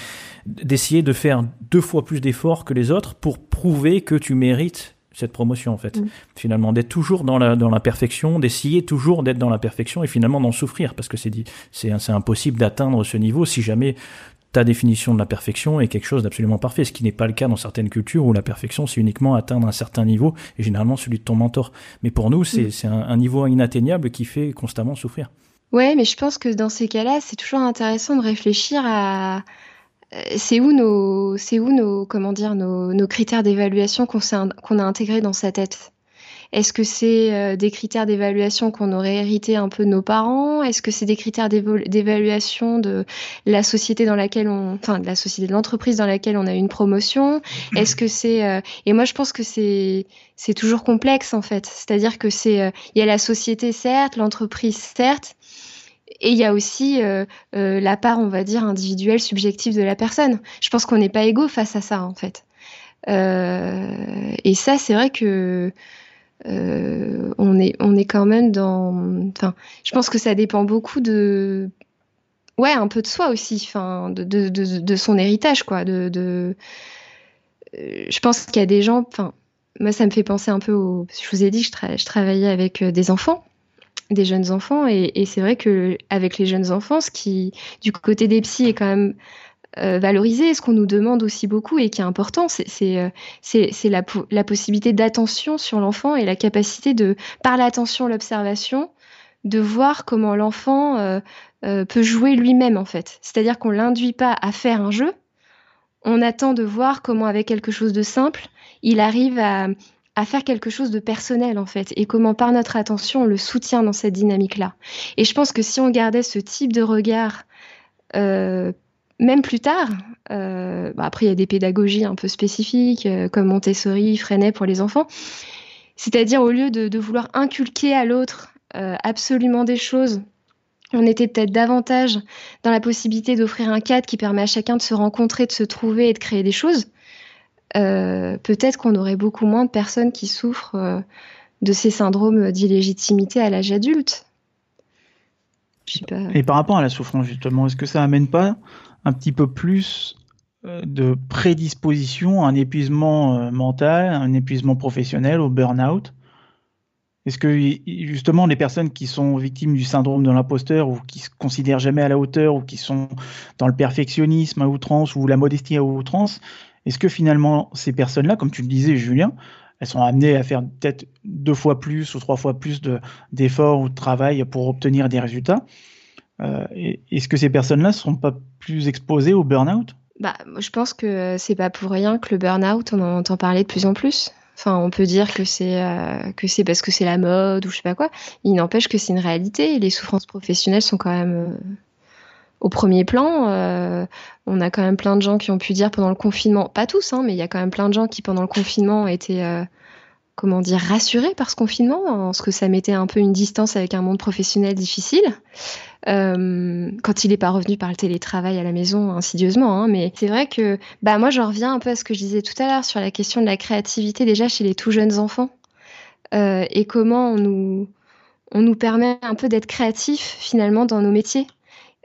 d'essayer de faire deux fois plus d'efforts que les autres pour prouver que tu mérites cette promotion en fait. Mm. Finalement, d'être toujours dans la, dans la perfection, d'essayer toujours d'être dans la perfection et finalement d'en souffrir parce que c'est c'est impossible d'atteindre ce niveau si jamais ta définition de la perfection est quelque chose d'absolument parfait, ce qui n'est pas le cas dans certaines cultures où la perfection c'est uniquement atteindre un certain niveau et généralement celui de ton mentor. Mais pour nous, c'est mm. un, niveau inatteignable qui fait constamment souffrir.
Ouais, mais je pense que dans ces cas-là, c'est toujours intéressant de réfléchir à euh, c'est où nos, c'est où nos, comment dire, nos, nos critères d'évaluation qu'on a intégrés dans sa tête? Est-ce que c'est euh, des critères d'évaluation qu'on aurait hérité un peu de nos parents? Est-ce que c'est des critères d'évaluation de la société dans laquelle on, enfin de la société, de l'entreprise dans laquelle on a eu une promotion? Est-ce que c'est euh, et moi je pense que c'est c'est toujours complexe en fait. C'est-à-dire que c'est euh, il y a la société certes, l'entreprise certes, et il y a aussi la part, on va dire, individuelle, subjective de la personne. Je pense qu'on n'est pas égaux face à ça, en fait. et ça, c'est vrai que euh, on, est, on est quand même dans. Enfin, je pense que ça dépend beaucoup de. Ouais, un peu de soi aussi, enfin, de, de, de, son héritage, quoi. De, de... Euh, je pense qu'il y a des gens. Enfin, moi, ça me fait penser un peu au. Je vous ai dit que je, je travaillais avec euh, des enfants des jeunes enfants et, c'est vrai que avec les jeunes enfants ce qui du côté des psys est quand même euh, valoriser. Ce qu'on nous demande aussi beaucoup et qui est important, c'est euh, la, la, possibilité d'attention sur l'enfant et la capacité de, par l'attention, l'observation, de voir comment l'enfant euh, peut jouer lui-même en fait. C'est-à-dire qu'on l'induit pas à faire un jeu, on attend de voir comment avec quelque chose de simple, il arrive à, à faire quelque chose de personnel en fait et comment par notre attention on le soutient dans cette dynamique là et je pense que si on gardait ce type de regard euh, même plus tard, euh, bah après il y a des pédagogies un peu spécifiques euh, comme Montessori, Freinet pour les enfants, c'est-à-dire au lieu de, vouloir inculquer à l'autre euh, absolument des choses, on était peut-être davantage dans la possibilité d'offrir un cadre qui permet à chacun de se rencontrer, de se trouver et de créer des choses. Peut-être qu'on aurait beaucoup moins de personnes qui souffrent de ces syndromes d'illégitimité à l'âge adulte.
Et par rapport à la souffrance, justement, est-ce que ça amène pas un petit peu plus euh, de prédisposition à un épuisement mental, un épuisement professionnel, au burn-out. Est-ce que justement les personnes qui sont victimes du syndrome de l'imposteur ou qui se considèrent jamais à la hauteur ou qui sont dans le perfectionnisme à outrance ou la modestie à outrance, est-ce que finalement, ces personnes-là, comme tu le disais, Julien, elles sont amenées à faire peut-être deux fois plus ou trois fois plus d'efforts ou de travail pour obtenir des résultats? Euh, Est-ce que ces personnes-là ne sont pas plus exposées au burn-out?
Bah, Je pense que c'est pas pour rien que le burn-out, on en entend parler de plus en plus. Enfin, on peut dire que c'est euh, que c'est parce que c'est la mode ou je sais pas quoi. Il n'empêche que c'est une réalité. Les souffrances professionnelles sont quand même euh, au premier plan. On a quand même plein de gens qui ont pu dire pendant le confinement, pas tous, hein, mais il y a quand même plein de gens qui pendant le confinement euh, comment dire, rassurés par ce confinement, parce que ça mettait un peu une distance avec un monde professionnel difficile. Euh, quand il n'est pas revenu par le télétravail à la maison insidieusement, hein, mais c'est vrai que bah moi je reviens un peu à ce que je disais tout à l'heure sur la question de la créativité déjà chez les tout jeunes enfants et comment on nous on nous permet un peu d'être créatifs finalement dans nos métiers.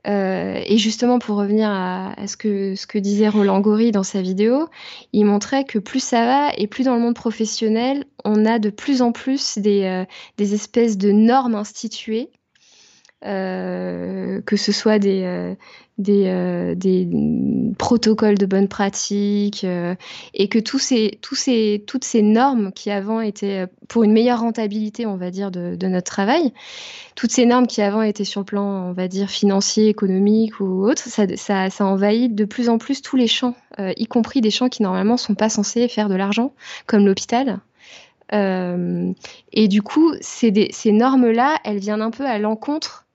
Euh, et justement, pour revenir à, ce, que, disait Roland Gori dans sa vidéo, il montrait que plus ça va et plus dans le monde professionnel, on a de plus en plus des, euh, des espèces de normes instituées euh, que ce soit des, euh, des, euh, des, protocoles de bonne pratique et que tous ces, tous ces, toutes ces normes qui avant étaient pour une meilleure rentabilité, on va dire, de, de, notre travail, toutes ces normes qui avant étaient sur le plan, on va dire, financier, économique ou autre, ça, ça, ça envahit de plus en plus tous les champs, y compris des champs qui normalement sont pas censés faire de l'argent, comme l'hôpital. Et du coup, ces, ces normes-là, elles viennent un peu à l'encontre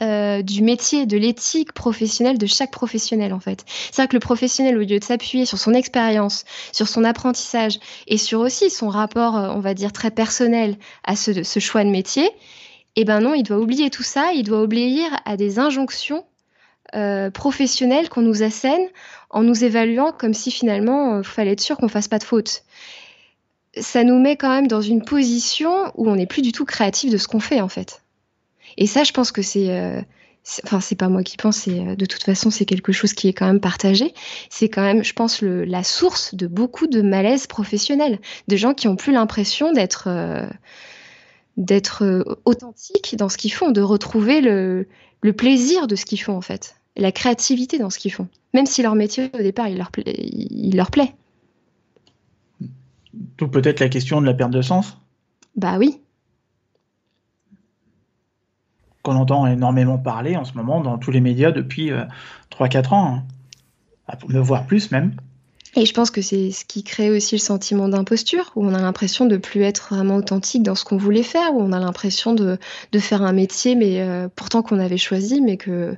euh, du métier, de l'éthique professionnelle de chaque professionnel en fait. C'est-à-dire que le professionnel, au lieu de s'appuyer sur son expérience, sur son apprentissage et sur aussi son rapport, euh, on va dire, très personnel à ce, choix de métier, eh ben non, il doit oublier tout ça, il doit obéir à des injonctions euh, professionnelles qu'on nous assène en nous évaluant comme si finalement, il euh, fallait être sûr qu'on fasse pas de faute. Ça nous met quand même dans une position où on n'est plus du tout créatif de ce qu'on fait en fait. Et ça, je pense que c'est, euh, enfin, c'est pas moi qui pense, c'est euh, de toute façon, c'est quelque chose qui est quand même partagé. C'est quand même, je pense, le, la source de beaucoup de malaise professionnel, de gens qui ont plus l'impression d'être euh, d'être euh, authentiques dans ce qu'ils font, de retrouver le, le plaisir de ce qu'ils font en fait, la créativité dans ce qu'ils font, même si leur métier au départ il leur plaît. Il leur plaît.
Tout peut-être la question de la perte de sens?
Bah oui
qu'on entend énormément parler en ce moment dans tous les médias depuis 3-4 euh, ans, hein. me voir plus même.
Et je pense que c'est ce qui crée aussi le sentiment d'imposture, où on a l'impression de plus être vraiment authentique dans ce qu'on voulait faire, où on a l'impression de, de, faire un métier, mais euh, pourtant qu'on avait choisi, mais que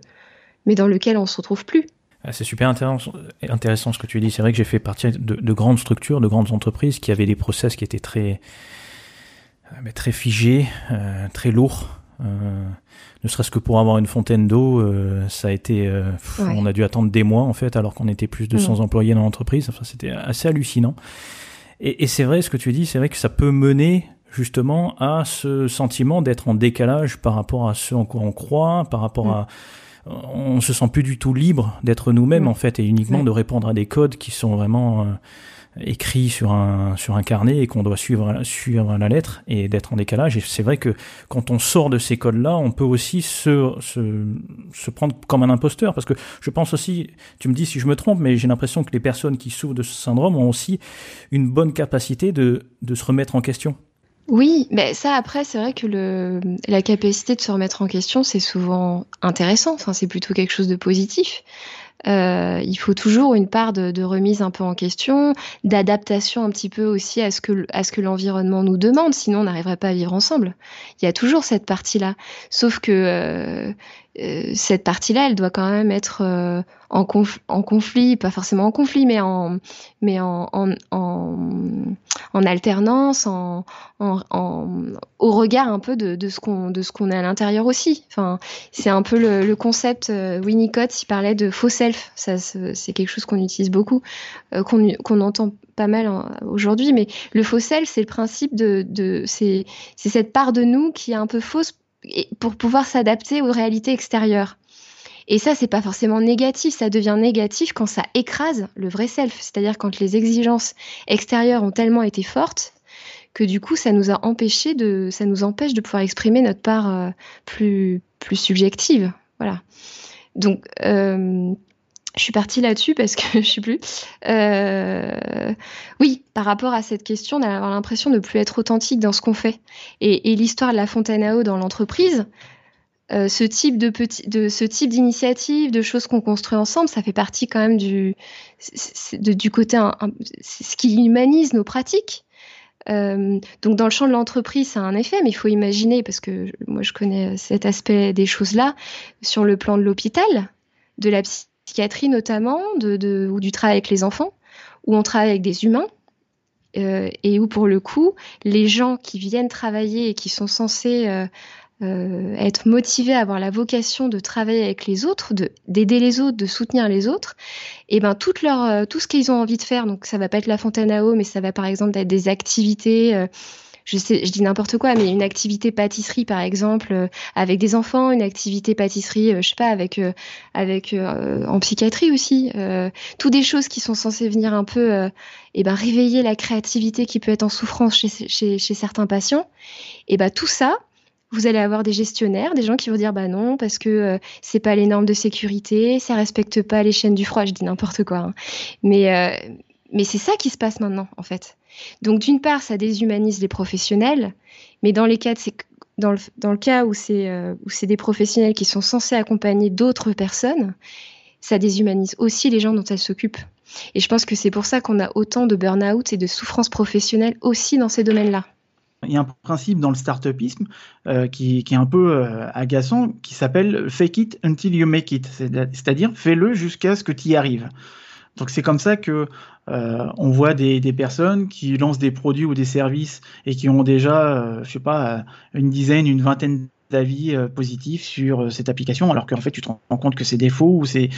mais dans lequel on se retrouve plus.
Ah, c'est super intéressant, intéressant ce que tu dis. C'est vrai que j'ai fait partie de, de, grandes structures, de grandes entreprises qui avaient des process qui étaient très, euh, très figés, euh, très lourds. Euh, ne serait-ce que pour avoir une fontaine d'eau, euh, ça a été, euh, ouais. on a dû attendre des mois en fait, alors qu'on était plus de 100 mmh. employés dans l'entreprise. Enfin, c'était assez hallucinant. Et, et c'est vrai ce que tu dis, c'est vrai que ça peut mener justement à ce sentiment d'être en décalage par rapport à ce en quoi on croit, par rapport mmh. à on se sent plus du tout libre d'être nous-mêmes mmh. en fait et uniquement de répondre à des codes qui sont vraiment écrit sur un, sur un carnet et qu'on doit suivre, suivre la lettre et d'être en décalage. Et c'est vrai que quand on sort de ces codes-là, on peut aussi se, se, se prendre comme un imposteur. Parce que je pense aussi, tu me dis si je me trompe, mais j'ai l'impression que les personnes qui souffrent de ce syndrome ont aussi une bonne capacité de, de se remettre en question.
Oui, mais ça après, c'est vrai que le, la capacité de se remettre en question, c'est souvent intéressant. Enfin, c'est plutôt quelque chose de positif. Euh, il faut toujours une part de, remise un peu en question, d'adaptation un petit peu aussi à ce que, à ce que l'environnement nous demande, sinon on n'arriverait pas à vivre ensemble. Il y a toujours cette partie-là. Sauf que euh, cette partie-là, elle doit quand même être euh, en, en, conflit, pas forcément en conflit, mais en, mais en, en, en alternance, en, au regard un peu de, de ce qu'on qu'on est à l'intérieur aussi. Enfin, c'est un peu le, le concept. Euh, Winnicott, il parlait de faux self. C'est quelque chose qu'on utilise beaucoup, euh, qu'on entend pas mal aujourd'hui. Mais le faux self, c'est le principe de, de c'est cette part de nous qui est un peu fausse pour pouvoir s'adapter aux réalités extérieures. Et ça, c'est pas forcément négatif, ça devient négatif quand ça écrase le vrai self, c'est-à-dire quand les exigences extérieures ont tellement été fortes que du coup, ça nous a empêché de, ça nous empêche de pouvoir exprimer notre part euh, plus, plus subjective. Voilà. Donc, euh, je suis partie là-dessus parce que je sais plus. Euh, oui, par rapport à cette question, d'avoir l'impression de ne plus être authentique dans ce qu'on fait. Et, l'histoire de la fontaine à eau dans l'entreprise, euh, ce type de de d'initiative, de choses qu'on construit ensemble, ça fait partie quand même du, du côté, ce qui humanise nos pratiques. Euh, donc dans le champ de l'entreprise, ça a un effet, mais il faut imaginer, parce que moi je connais cet aspect des choses-là, sur le plan de l'hôpital, de la psychiatrie notamment, ou du travail avec les enfants, où on travaille avec des humains, euh, et où pour le coup, les gens qui viennent travailler et qui sont censés euh, euh, être motivés, avoir la vocation de travailler avec les autres, d'aider les autres, de soutenir les autres, et ben toute leur, tout ce qu'ils ont envie de faire, donc ça va pas être la fontaine à eau, mais ça va par exemple être des activités je sais, je dis n'importe quoi, mais une activité pâtisserie par exemple euh, avec des enfants, une activité pâtisserie, euh, je sais pas, avec euh, avec en psychiatrie aussi, toutes des choses qui sont censées venir un peu et eh ben réveiller la créativité qui peut être en souffrance chez, chez, chez certains patients. Et ben tout ça, vous allez avoir des gestionnaires, des gens qui vont dire bah non parce que c'est pas les normes de sécurité, ça respecte pas les chaînes du froid, je dis n'importe quoi. Hein. Mais mais c'est ça qui se passe maintenant en fait. Donc d'une part, ça déshumanise les professionnels, mais dans le, cas où c'est euh, où c'est des professionnels qui sont censés accompagner d'autres personnes, ça déshumanise aussi les gens dont elles s'occupent. Et je pense que c'est pour ça qu'on a autant de burn-out et de souffrance professionnelle aussi dans ces domaines-là.
Il y a un principe dans le start-upisme euh, qui, qui, est un peu euh, agaçant qui s'appelle fake it until you make it, c'est-à-dire fais-le jusqu'à ce que tu y arrives. Donc c'est comme ça que euh, on voit des, des, personnes qui lancent des produits ou des services et qui ont déjà, euh, je sais pas, une dizaine, une vingtaine d'avis euh, positifs sur euh, cette application, alors qu'en fait tu te rends compte que c'est des faux ou c'est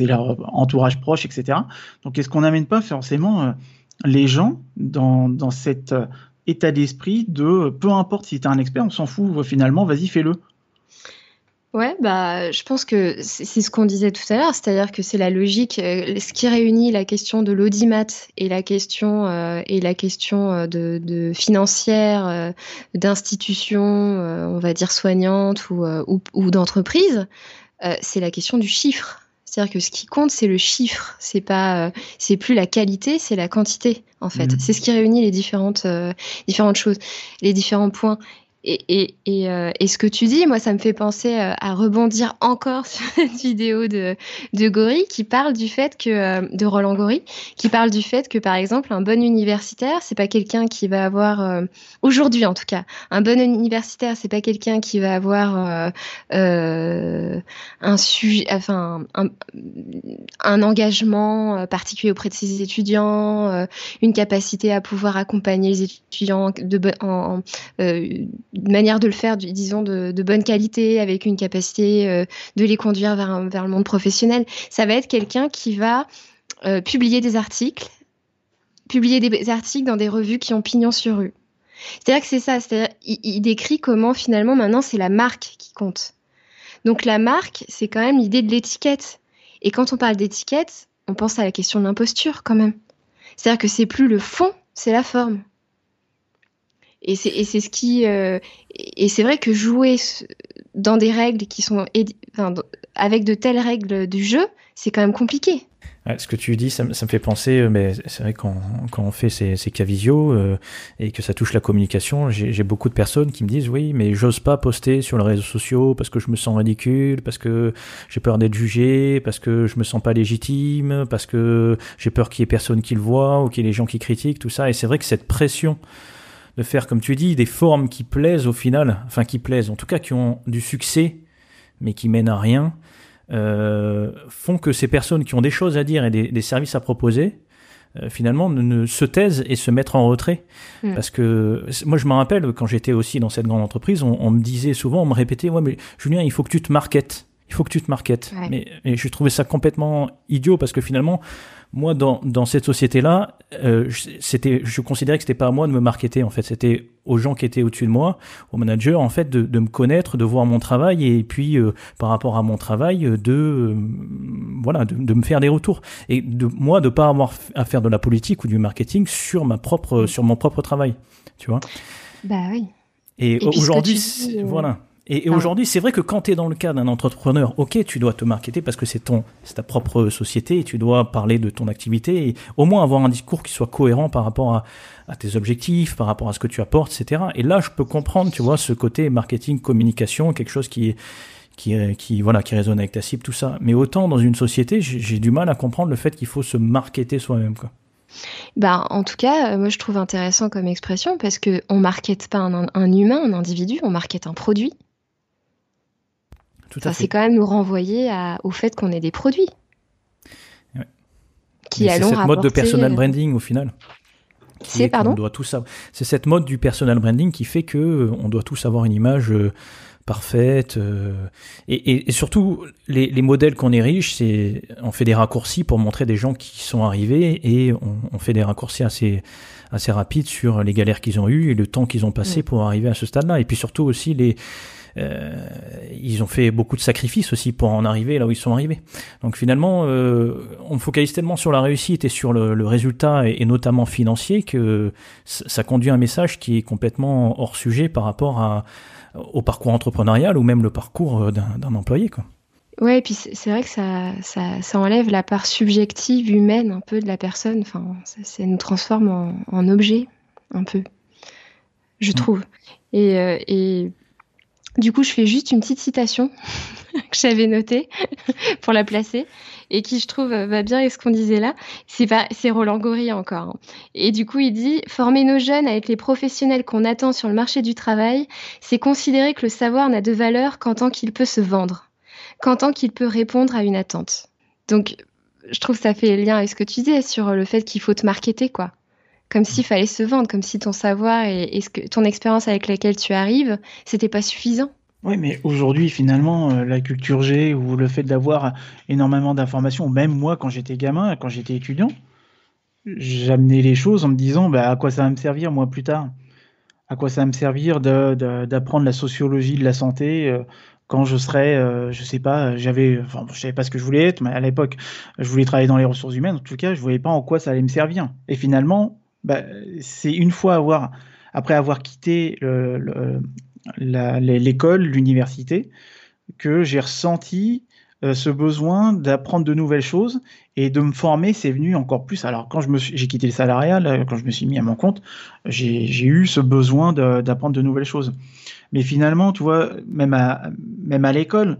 leur entourage proche, etc. Donc est-ce qu'on n'amène pas forcément euh, les gens dans, dans cet état d'esprit de peu importe si tu es un expert, on s'en fout finalement, vas-y fais-le.
Ouais, bah, je pense que c'est ce qu'on disait tout à l'heure, c'est-à-dire que c'est la logique, euh, ce qui réunit la question de l'audimat et la question euh, et la question euh, de, de financière d'institutions, on va dire soignantes ou, ou, ou d'entreprises, c'est la question du chiffre. C'est-à-dire que ce qui compte, c'est le chiffre. C'est pas, c'est plus la qualité, c'est la quantité en fait. Mmh. C'est ce qui réunit les différentes, différentes choses, les différents points. Et, et, et, euh, et, ce que tu dis, moi, ça me fait penser euh, à rebondir encore sur cette vidéo de, de Gori qui parle du fait que, euh, de Roland Gori, qui parle du fait que, par exemple, un bon universitaire, c'est pas quelqu'un qui va avoir, aujourd'hui en tout cas, un bon universitaire, c'est pas quelqu'un qui va avoir un sujet, enfin, un, un engagement particulier auprès de ses étudiants, une capacité à pouvoir accompagner les étudiants de, en, en manière de le faire, disons, de, bonne qualité, avec une capacité euh, de les conduire vers, vers, le monde professionnel. Ça va être quelqu'un qui va euh, publier des articles, publier des articles dans des revues qui ont pignon sur rue. C'est-à-dire que c'est ça, c'est-à-dire il, décrit comment finalement maintenant c'est la marque qui compte. Donc la marque, c'est quand même l'idée de l'étiquette. Et quand on parle d'étiquette, on pense à la question de l'imposture quand même. C'est-à-dire que c'est plus le fond, c'est la forme. Et c'est ce qui. Euh, et c'est vrai que jouer dans des règles qui sont avec de telles règles du jeu, c'est quand même compliqué
ce que tu dis, ça, me fait penser, euh, mais c'est vrai quand, quand on fait ces, ces cas visio euh, et que ça touche la communication, j'ai beaucoup de personnes qui me disent oui, mais j'ose pas poster sur les réseaux sociaux parce que je me sens ridicule, parce que j'ai peur d'être jugé, parce que je me sens pas légitime, parce que j'ai peur qu'il y ait personne qui le voit ou qu'il y ait les gens qui critiquent, tout ça. Et c'est vrai que cette pression de faire, comme tu dis, des formes qui plaisent au final, enfin qui plaisent, en tout cas qui ont du succès, mais qui mènent à rien, euh, font que ces personnes qui ont des choses à dire et des, services à proposer, euh, finalement, ne, se taisent et se mettent en retrait. Mm. Parce que moi, je me rappelle, quand j'étais aussi dans cette grande entreprise, on, me disait souvent, on me répétait, ouais, mais Julien, il faut que tu te marketes. Il faut que tu te marketes. Mais, mais je trouvais ça complètement idiot parce que finalement, moi, dans, dans cette société-là, euh, c'était, je considérais que c'était pas à moi de me marketer. En fait, c'était aux gens qui étaient au-dessus de moi, aux managers, en fait, de, de, me connaître, de voir mon travail et puis euh, par rapport à mon travail, euh, de euh, voilà, de, de, me faire des retours et de moi de pas avoir à faire de la politique ou du marketing sur ma propre, sur mon propre travail, tu vois.
Bah oui.
Et, aujourd'hui, voilà. Et, ah. aujourd'hui, c'est vrai que quand tu es dans le cas d'un entrepreneur, ok, tu dois te marketer parce que c'est ton, c'est ta propre société et tu dois parler de ton activité et au moins avoir un discours qui soit cohérent par rapport à, à tes objectifs, par rapport à ce que tu apportes, etc. Et là, je peux comprendre, tu vois, ce côté marketing, communication, quelque chose qui est, qui, qui, voilà, qui résonne avec ta cible, tout ça. Mais autant dans une société, j'ai du mal à comprendre le fait qu'il faut se marketer soi-même, quoi.
Bah, en tout cas, euh, moi je trouve intéressant comme expression parce que on markete pas un, un humain, un individu, on markete un produit c'est quand même nous renvoyer au fait qu'on est des produits.
Qui c'est cette mode de personal euh, branding au final.
C'est pardon.
Doit tout C'est cette mode du personal branding qui fait que euh, on doit tous avoir une image euh, parfaite. et, surtout, les, modèles qu'on érige, c'est on fait des raccourcis pour montrer des gens qui sont arrivés et on, fait des raccourcis assez assez rapides sur les galères qu'ils ont eues et le temps qu'ils ont passé pour arriver à ce stade-là. Et puis surtout aussi les euh, ils ont fait beaucoup de sacrifices aussi pour en arriver là où ils sont arrivés. Donc finalement, euh, on focalise tellement sur la réussite et sur le, résultat, et, notamment financier, que ça conduit à un message qui est complètement hors sujet par rapport à, au parcours entrepreneurial ou même le parcours euh, d'un employé. Quoi.
Ouais, et puis c'est vrai que ça, ça, ça, enlève la part subjective, humaine un peu de la personne. Enfin, ça, nous transforme en, en, objet, un peu, je mm. trouve. Et, et du coup, je fais juste une petite citation que j'avais notée pour la placer et qui, je trouve, va bien avec ce qu'on disait là. C'est Roland Gori encore. Hein. Et du coup, il dit former nos jeunes à être les professionnels qu'on attend sur le marché du travail, c'est considérer que le savoir n'a de valeur qu'en tant qu'il peut se vendre, qu'en tant qu'il peut répondre à une attente. Donc, je trouve que ça fait lien avec ce que tu disais sur le fait qu'il faut te marketer, quoi comme s'il fallait se vendre, comme si ton savoir et, ton expérience avec laquelle tu arrives, c'était pas suffisant.
Oui, mais aujourd'hui, finalement, euh, la culture G ou le fait d'avoir énormément d'informations, même moi, quand j'étais gamin, quand j'étais étudiant, j'amenais les choses en me disant bah, à quoi ça va me servir, moi, plus tard? À quoi ça va me servir d'apprendre la sociologie de la santé euh, quand je serai, euh, je sais pas, j'avais, enfin, je savais pas ce que je voulais être, mais à l'époque, je voulais travailler dans les ressources humaines. En tout cas, je voyais pas en quoi ça allait me servir. Et finalement, bah, c'est une fois après avoir quitté l'école, l'université, que j'ai ressenti euh, ce besoin d'apprendre de nouvelles choses et de me former, c'est venu encore plus. Alors quand j'ai quitté le salarial, euh, quand je me suis mis à mon compte, j'ai eu ce besoin d'apprendre de, nouvelles choses. Mais finalement, tu vois, même à l'école,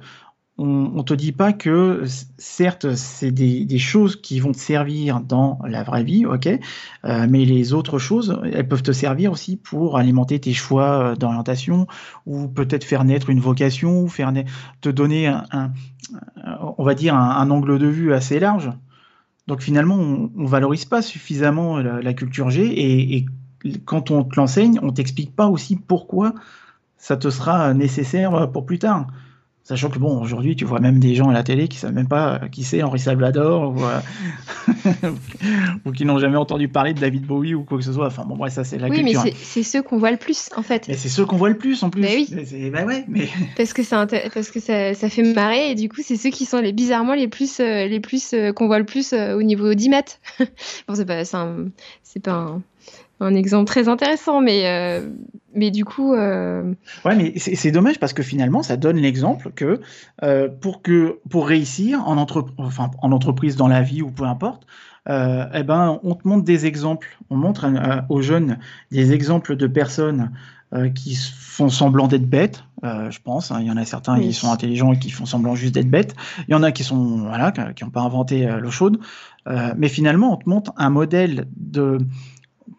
on, ne te dit pas que certes c'est des, choses qui vont te servir dans la vraie vie, ok, euh, mais les autres choses, elles peuvent te servir aussi pour alimenter tes choix euh, d'orientation ou peut-être faire naître une vocation ou faire te donner un, on va dire un, angle de vue assez large. Donc finalement, on, on valorise pas suffisamment la, culture G et, et quand on te l'enseigne, on t'explique pas aussi pourquoi ça te sera nécessaire pour plus tard. Sachant que bon, aujourd'hui, tu vois même des gens à la télé qui savent même pas qui c'est Henri Salvador ou, euh, ou qui n'ont jamais entendu parler de David Bowie ou quoi que ce soit. Enfin bon, bref, ça c'est la
oui,
culture.
Oui, mais c'est ceux qu'on voit le plus en fait.
Et c'est ceux qu'on voit le plus en plus.
Bah oui.
Bah ouais, mais
parce que ça parce que ça, ça, fait marrer et du coup c'est ceux qui sont les bizarrement les plus euh, les plus euh, qu'on voit le plus au niveau d'IMAT. bon, c'est pas c'est pas un, un, exemple très intéressant, mais mais du coup. Euh...
Ouais, mais c'est dommage parce que finalement, ça donne l'exemple que, euh, pour que pour réussir en, entre... enfin, en entreprise, dans la vie ou peu importe, euh, eh ben, on te montre des exemples. On montre aux jeunes des exemples de personnes qui font semblant d'être bêtes, je pense. Hein. Il y en a certains qui sont intelligents et qui font semblant juste d'être bêtes. Il y en a qui sont voilà, qui n'ont pas inventé l'eau chaude. mais finalement, on te montre un modèle de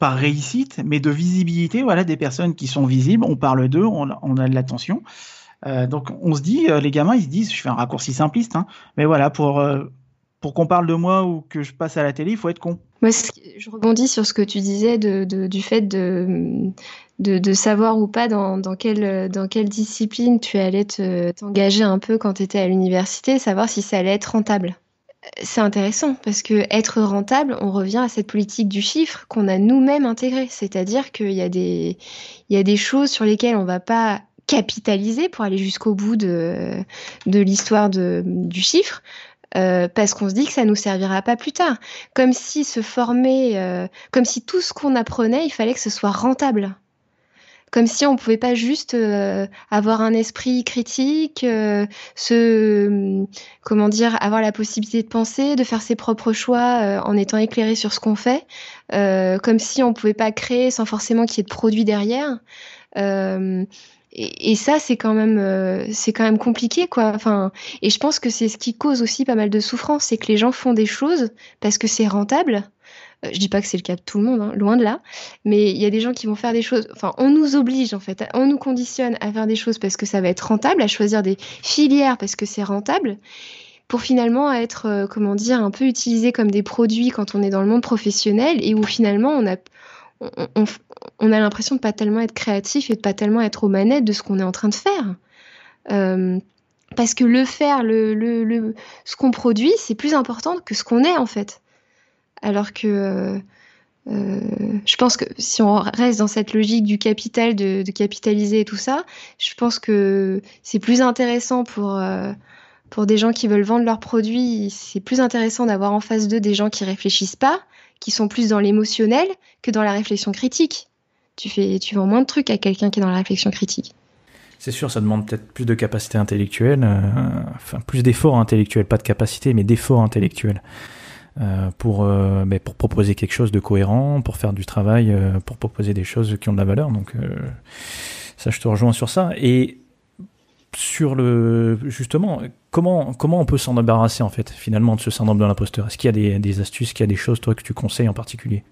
par réussite, mais de visibilité, voilà, des personnes qui sont visibles, on parle d'eux, on, a de l'attention. Euh, donc on se dit, euh, les gamins, ils se disent, je fais un raccourci simpliste, hein, mais voilà, pour, euh, pour qu'on parle de moi ou que je passe à la télé, il faut être con.
Moi, je rebondis sur ce que tu disais du fait de, de, savoir ou pas dans, dans, quelle, dans quelle discipline tu allais t'engager un peu quand tu étais à l'université, savoir si ça allait être rentable c'est intéressant parce que être rentable, on revient à cette politique du chiffre qu'on a nous-mêmes intégrée. C'est-à-dire qu'il y, a des, il y a des choses sur lesquelles on va pas capitaliser pour aller jusqu'au bout de, de l'histoire du chiffre. Euh, parce qu'on se dit que ça nous servira pas plus tard. Comme si se former, euh, comme si tout ce qu'on apprenait, il fallait que ce soit rentable comme si on pouvait pas juste euh, avoir un esprit critique, euh, se, comment dire, avoir la possibilité de penser, de faire ses propres choix euh, en étant éclairé sur ce qu'on fait, comme si on pouvait pas créer sans forcément qu'il y ait de produits derrière. Et, ça, c'est quand même, c'est quand même compliqué, quoi. Enfin, et je pense que c'est ce qui cause aussi pas mal de souffrance, c'est que les gens font des choses parce que c'est rentable, je dis pas que c'est le cas de tout le monde, hein, loin de là, mais il y a des gens qui vont faire des choses. Enfin, on nous oblige en fait, on nous conditionne à faire des choses parce que ça va être rentable, à choisir des filières parce que c'est rentable, pour finalement être, euh, comment dire, un peu utilisé comme des produits quand on est dans le monde professionnel et où finalement on a on, a l'impression de pas tellement être créatif et de pas tellement être aux manettes de ce qu'on est en train de faire. Euh, parce que le faire, le, le, le ce qu'on produit, c'est plus important que ce qu'on est en fait. Alors que euh, euh, je pense que si on reste dans cette logique du capital, de, capitaliser et tout ça, je pense que c'est plus intéressant pour, euh, pour des gens qui veulent vendre leurs produits, c'est plus intéressant d'avoir en face d'eux des gens qui réfléchissent pas, qui sont plus dans l'émotionnel que dans la réflexion critique. Tu, fais, tu vends moins de trucs à quelqu'un qui est dans la réflexion critique.
C'est sûr, ça demande peut-être plus de capacité intellectuelle, enfin plus d'efforts intellectuels, pas de capacité, mais d'efforts intellectuels. Euh, pour, euh, pour proposer quelque chose de cohérent, pour faire du travail, euh, pour proposer des choses qui ont de la valeur. Donc ça, je te rejoins sur ça. Et sur le justement, comment comment on peut s'en débarrasser en fait finalement de ce syndrome de l'imposteur? Est-ce qu'il y a des, des astuces, qu'il y a des choses toi que tu conseilles en particulier?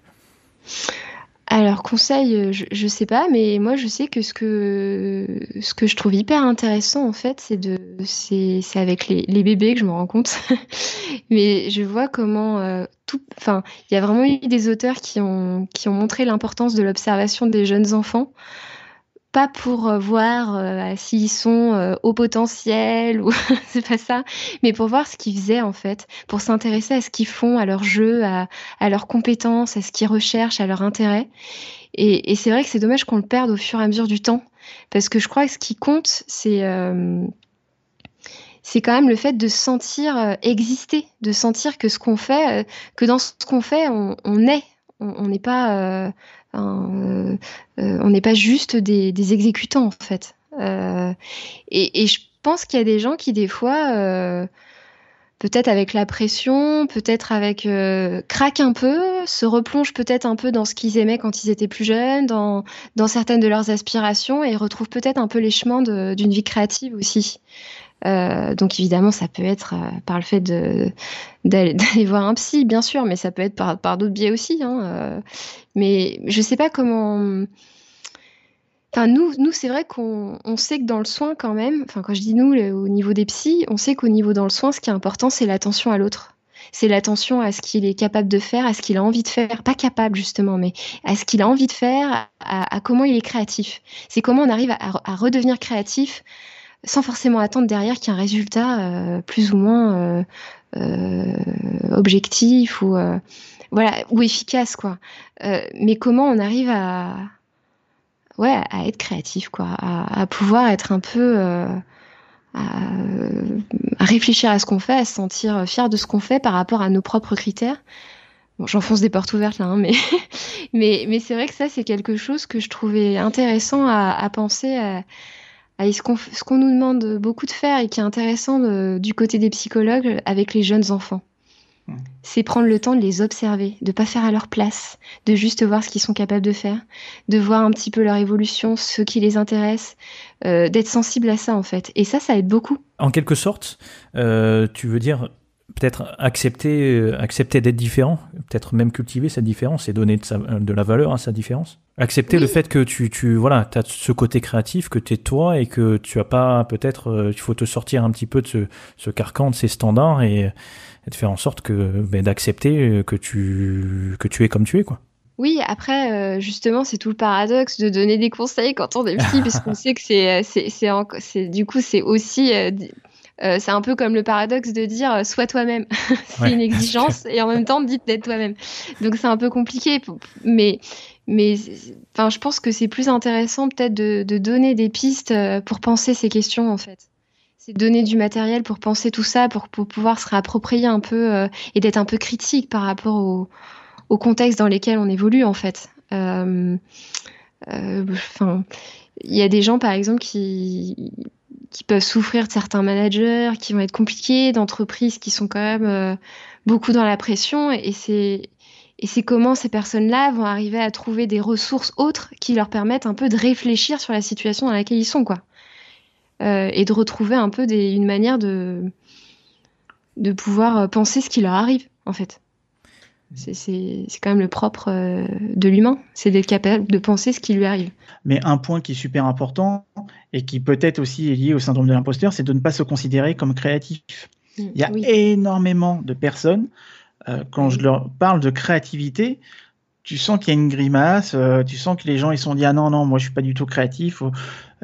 Alors conseil, euh, je, je sais pas, mais moi je sais que ce que ce que je trouve hyper intéressant en fait, c'est de c'est avec les, les bébés que je me rends compte. mais je vois comment euh, tout, enfin il y a vraiment eu des auteurs qui ont qui ont montré l'importance de l'observation des jeunes enfants pas pour euh, voir euh, s'ils sont euh, au potentiel ou c'est pas ça, mais pour voir ce qu'ils faisaient en fait, pour s'intéresser à ce qu'ils font, à leur jeu, à, leurs compétences, à ce qu'ils recherchent, à leur intérêt. Et, c'est vrai que c'est dommage qu'on le perde au fur et à mesure du temps, parce que je crois que ce qui compte, c'est quand même le fait de sentir exister, de sentir que ce qu'on fait, que dans ce qu'on fait, on, est, on n'est pas euh, on n'est pas juste des, exécutants en fait. Euh, et, je pense qu'il y a des gens qui des fois peut-être avec la pression, peut-être avec craquent un peu, se replongent peut-être un peu dans ce qu'ils aimaient quand ils étaient plus jeunes, dans certaines de leurs aspirations et retrouvent peut-être un peu les chemins d'une vie créative aussi. Euh, donc évidemment, ça peut être euh, par le fait d'aller voir un psy, bien sûr, mais ça peut être par, d'autres biais aussi. Hein, euh. mais je sais pas comment. Enfin, nous, c'est vrai qu'on on sait que dans le soin, quand même, enfin, quand je dis nous, au niveau des psys, on sait qu'au niveau dans le soin, ce qui est important, c'est l'attention à l'autre. C'est l'attention à ce qu'il est capable de faire, à ce qu'il a envie de faire. Pas capable, justement, mais à ce qu'il a envie de faire, à, comment il est créatif. C'est comment on arrive à redevenir créatif sans forcément attendre derrière qu'il y ait un résultat euh, plus ou moins euh, euh, objectif ou voilà ou efficace quoi. mais comment on arrive à ouais à être créatif quoi, à, pouvoir être un peu à, réfléchir à ce qu'on fait, à se sentir fier de ce qu'on fait par rapport à nos propres critères. j'enfonce des portes ouvertes là, hein, mais, mais, mais c'est vrai que ça, c'est quelque chose que je trouvais intéressant à, penser à, ce qu'on nous demande beaucoup de faire et qui est intéressant du côté des psychologues avec les jeunes enfants. Mmh. C'est prendre le temps de les observer, de pas faire à leur place, de juste voir ce qu'ils sont capables de faire, de voir un petit peu leur évolution, ce qui les intéresse, euh, d'être sensible à ça en fait. Et ça, ça aide beaucoup.
En quelque sorte, euh, tu veux dire peut-être accepter, euh, accepter d'être différent, peut-être même cultiver cette différence et donner de, la valeur à sa différence. Accepter le fait que tu, tu voilà, as ce côté créatif, que tu es toi et que tu as pas peut-être, euh, il faut te sortir un petit peu de ce, ce carcan, de ces standards et, de faire en sorte que ben, d'accepter que tu, que tu es comme tu es. quoi.
Oui, après, euh, justement, c'est tout le paradoxe de donner des conseils quand on est petit, puisqu'on sait que c'est, c'est, c'est, du coup, c'est aussi euh, c'est un peu comme le paradoxe de dire euh, sois toi-même. c'est une exigence et en même temps dites d'être toi-même. Donc c'est un peu compliqué, mais mais enfin je pense que c'est plus intéressant peut-être de, donner des pistes euh, pour penser ces questions en fait. C'est donner du matériel pour penser tout ça, pour, pouvoir se réapproprier un peu et d'être un peu critique par rapport au, au, contexte dans lesquels on évolue en fait. Enfin, il y a des gens par exemple qui qui peuvent souffrir de certains managers, qui vont être compliqués, d'entreprises qui sont quand même euh, beaucoup dans la pression. Et c'est et c'est comment ces personnes-là vont arriver à trouver des ressources autres qui leur permettent un peu de réfléchir sur la situation dans laquelle ils sont, quoi. Euh, et de retrouver un peu des, une manière de, de pouvoir euh, penser ce qui leur arrive, en fait. C'est quand même le propre de l'humain, c'est d'être capable de penser ce qui lui arrive.
Mais un point qui est super important et qui peut-être aussi est lié au syndrome de l'imposteur, c'est de ne pas se considérer comme créatif. Mm, Il y a énormément de personnes, euh, quand je leur parle de créativité, tu sens qu'il y a une grimace, euh, tu sens que les gens ils sont dit ah non non moi je suis pas du tout créatif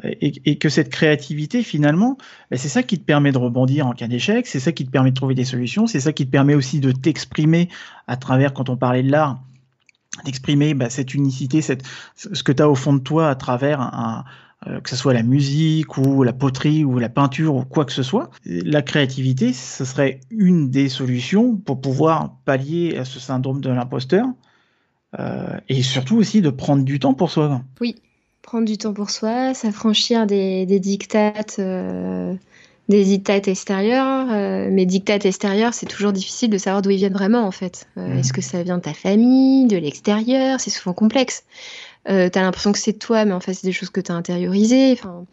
et, que cette créativité finalement ben, c'est ça qui te permet de rebondir en cas d'échec, c'est ça qui te permet de trouver des solutions, c'est ça qui te permet aussi de t'exprimer à travers quand on parlait de l'art, d'exprimer ben, cette unicité, cette, ce que tu as au fond de toi à travers un, euh, que ce soit la musique ou la poterie ou la peinture ou quoi que ce soit. La créativité, ce serait une des solutions pour pouvoir pallier à ce syndrome de l'imposteur euh, et surtout aussi de prendre du temps pour soi.
Oui, prendre du temps pour soi, s'affranchir des, des dictates. Euh, des dictates extérieurs, mais dictates extérieurs, c'est toujours difficile de savoir d'où ils viennent vraiment en fait. Mhm. Est-ce que ça vient de ta famille, de l'extérieur? C'est souvent complexe. Euh, t'as l'impression que c'est toi, mais en fait c'est des choses que t'as intériorisées. Enfin,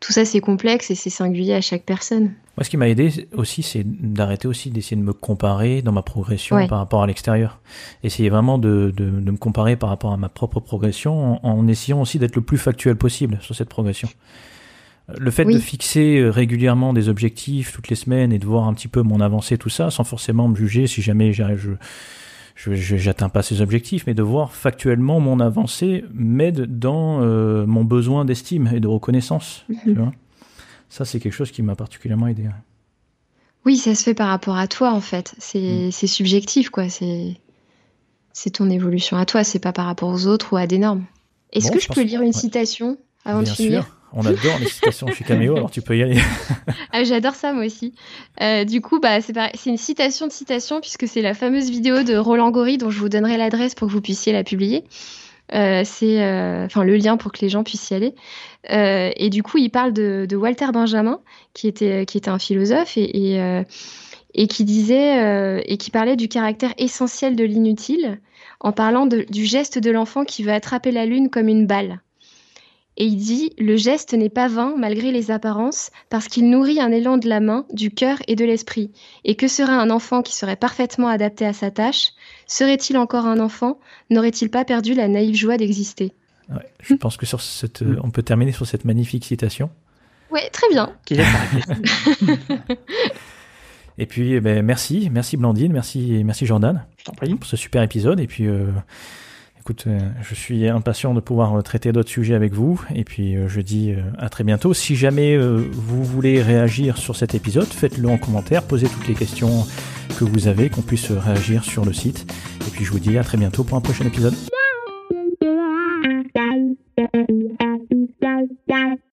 tout ça c'est complexe et c'est singulier à chaque personne.
Moi, ce qui m'a aidé aussi, c'est d'arrêter aussi d'essayer de me comparer dans ma progression par rapport à l'extérieur. Essayer vraiment de, de, de, me comparer par rapport à ma propre progression en, essayant aussi d'être le plus factuel possible sur cette progression. Le fait de fixer euh, régulièrement des objectifs toutes les semaines et de voir un petit peu mon avancée, tout ça, sans forcément me juger si jamais je, je, j'atteins pas ces objectifs, mais de voir factuellement mon avancée m'aide dans euh, mon besoin d'estime et de reconnaissance. Tu mhm. vois ça, c'est quelque chose qui m'a particulièrement aidé.
Oui, ça se fait par rapport à toi, en fait. C'est mm. subjectif, quoi. C'est ton évolution à toi, c'est pas par rapport aux autres ou à des normes. Est-ce que je, peux lire une citation avant de finir? sûr.
On adore les citations chez Cameo, alors tu peux y aller.
ah, J'adore ça, moi aussi. Euh, du coup, bah, c'est une citation de citation, puisque c'est la fameuse vidéo de Roland Gori, dont je vous donnerai l'adresse pour que vous puissiez la publier. Euh, c'est euh, enfin le lien pour que les gens puissent y aller. Et du coup, il parle de, Walter Benjamin, qui était qui était un philosophe et, qui disait et qui parlait du caractère essentiel de l'inutile en parlant du geste de l'enfant qui veut attraper la lune comme une balle. Et il dit Le geste n'est pas vain malgré les apparences, parce qu'il nourrit un élan de la main, du cœur et de l'esprit. Et que serait un enfant qui serait parfaitement adapté à sa tâche? Serait-il encore un enfant? N'aurait-il pas perdu la naïve joie d'exister?
Je pense que sur cette, on peut terminer sur cette magnifique citation.
Oui, très bien.
Et puis, eh ben, merci, merci Blandine, merci, merci Jordan pour ce super épisode. Et puis, euh, Écoute, euh, je suis impatient de pouvoir euh, traiter d'autres sujets avec vous. Et puis, euh, je dis à très bientôt. Si jamais vous voulez réagir sur cet épisode, faites-le en commentaire, posez toutes les questions que vous avez, qu'on puisse réagir sur le site. Et puis, je vous dis à très bientôt pour un prochain épisode.